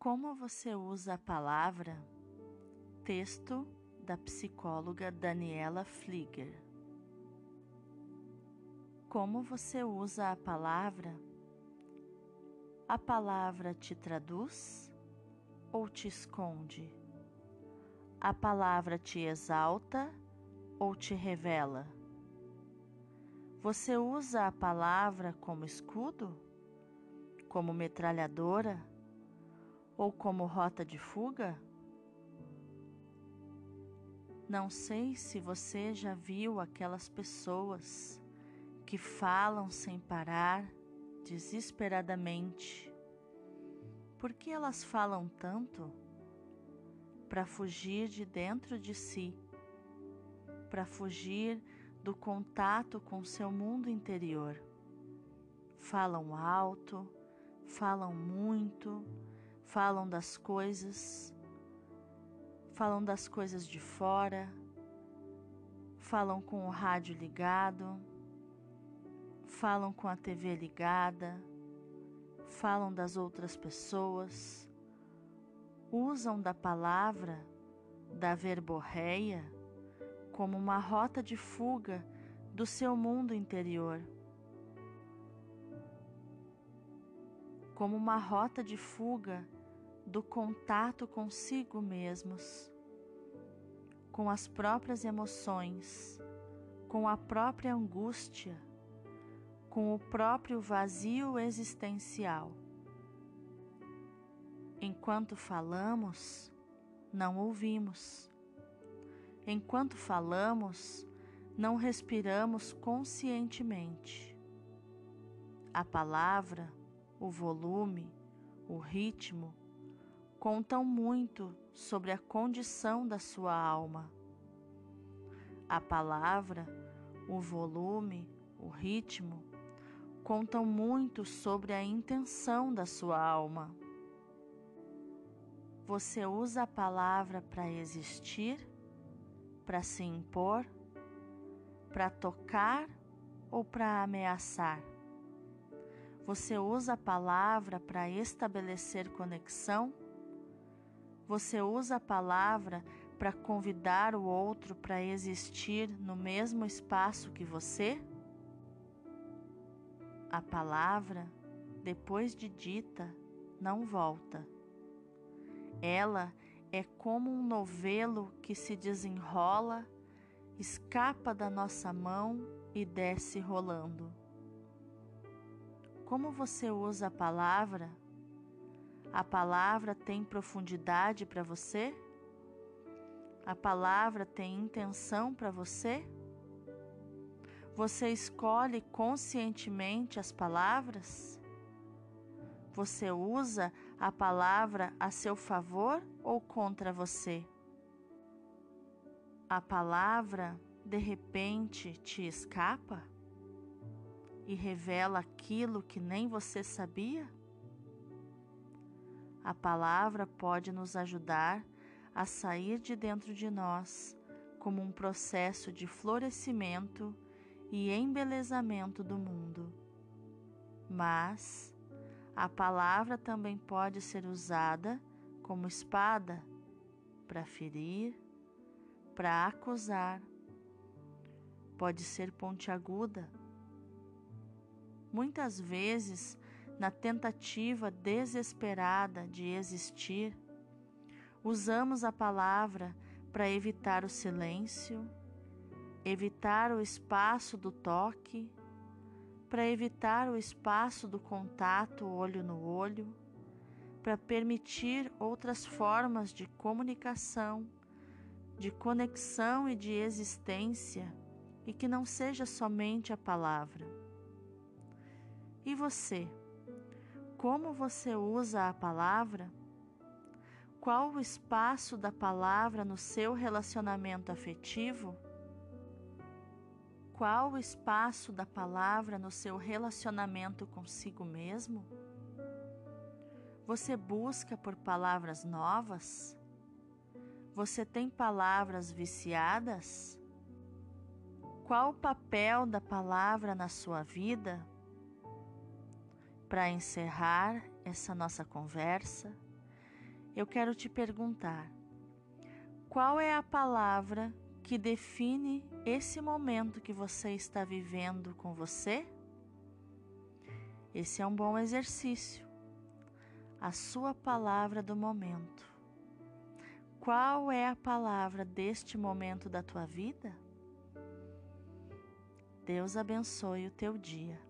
Como você usa a palavra? Texto da psicóloga Daniela Flieger. Como você usa a palavra? A palavra te traduz ou te esconde? A palavra te exalta ou te revela? Você usa a palavra como escudo? Como metralhadora? Ou como rota de fuga? Não sei se você já viu aquelas pessoas que falam sem parar, desesperadamente. Por que elas falam tanto? Para fugir de dentro de si, para fugir do contato com seu mundo interior. Falam alto, falam muito, falam das coisas, falam das coisas de fora, falam com o rádio ligado, falam com a TV ligada, falam das outras pessoas, usam da palavra, da verborreia, como uma rota de fuga do seu mundo interior. Como uma rota de fuga do contato consigo mesmos, com as próprias emoções, com a própria angústia, com o próprio vazio existencial. Enquanto falamos, não ouvimos. Enquanto falamos, não respiramos conscientemente. A palavra, o volume, o ritmo contam muito sobre a condição da sua alma. A palavra, o volume, o ritmo contam muito sobre a intenção da sua alma. Você usa a palavra para existir? para se impor, para tocar ou para ameaçar? Você usa a palavra para estabelecer conexão? Você usa a palavra para convidar o outro para existir no mesmo espaço que você? A palavra, depois de dita, não volta. Ela é como um novelo que se desenrola, escapa da nossa mão e desce rolando. Como você usa a palavra? A palavra tem profundidade para você? A palavra tem intenção para você? Você escolhe conscientemente as palavras? Você usa a palavra a seu favor ou contra você? A palavra de repente te escapa e revela aquilo que nem você sabia? A palavra pode nos ajudar a sair de dentro de nós como um processo de florescimento e embelezamento do mundo. Mas a palavra também pode ser usada como espada para ferir, para acusar, pode ser pontiaguda. Muitas vezes, na tentativa desesperada de existir, usamos a palavra para evitar o silêncio, evitar o espaço do toque, para evitar o espaço do contato olho no olho para permitir outras formas de comunicação, de conexão e de existência e que não seja somente a palavra. E você? Como você usa a palavra? Qual o espaço da palavra no seu relacionamento afetivo? Qual o espaço da palavra no seu relacionamento consigo mesmo? Você busca por palavras novas? Você tem palavras viciadas? Qual o papel da palavra na sua vida? Para encerrar essa nossa conversa, eu quero te perguntar: qual é a palavra que define esse momento que você está vivendo com você? Esse é um bom exercício. A sua palavra do momento. Qual é a palavra deste momento da tua vida? Deus abençoe o teu dia.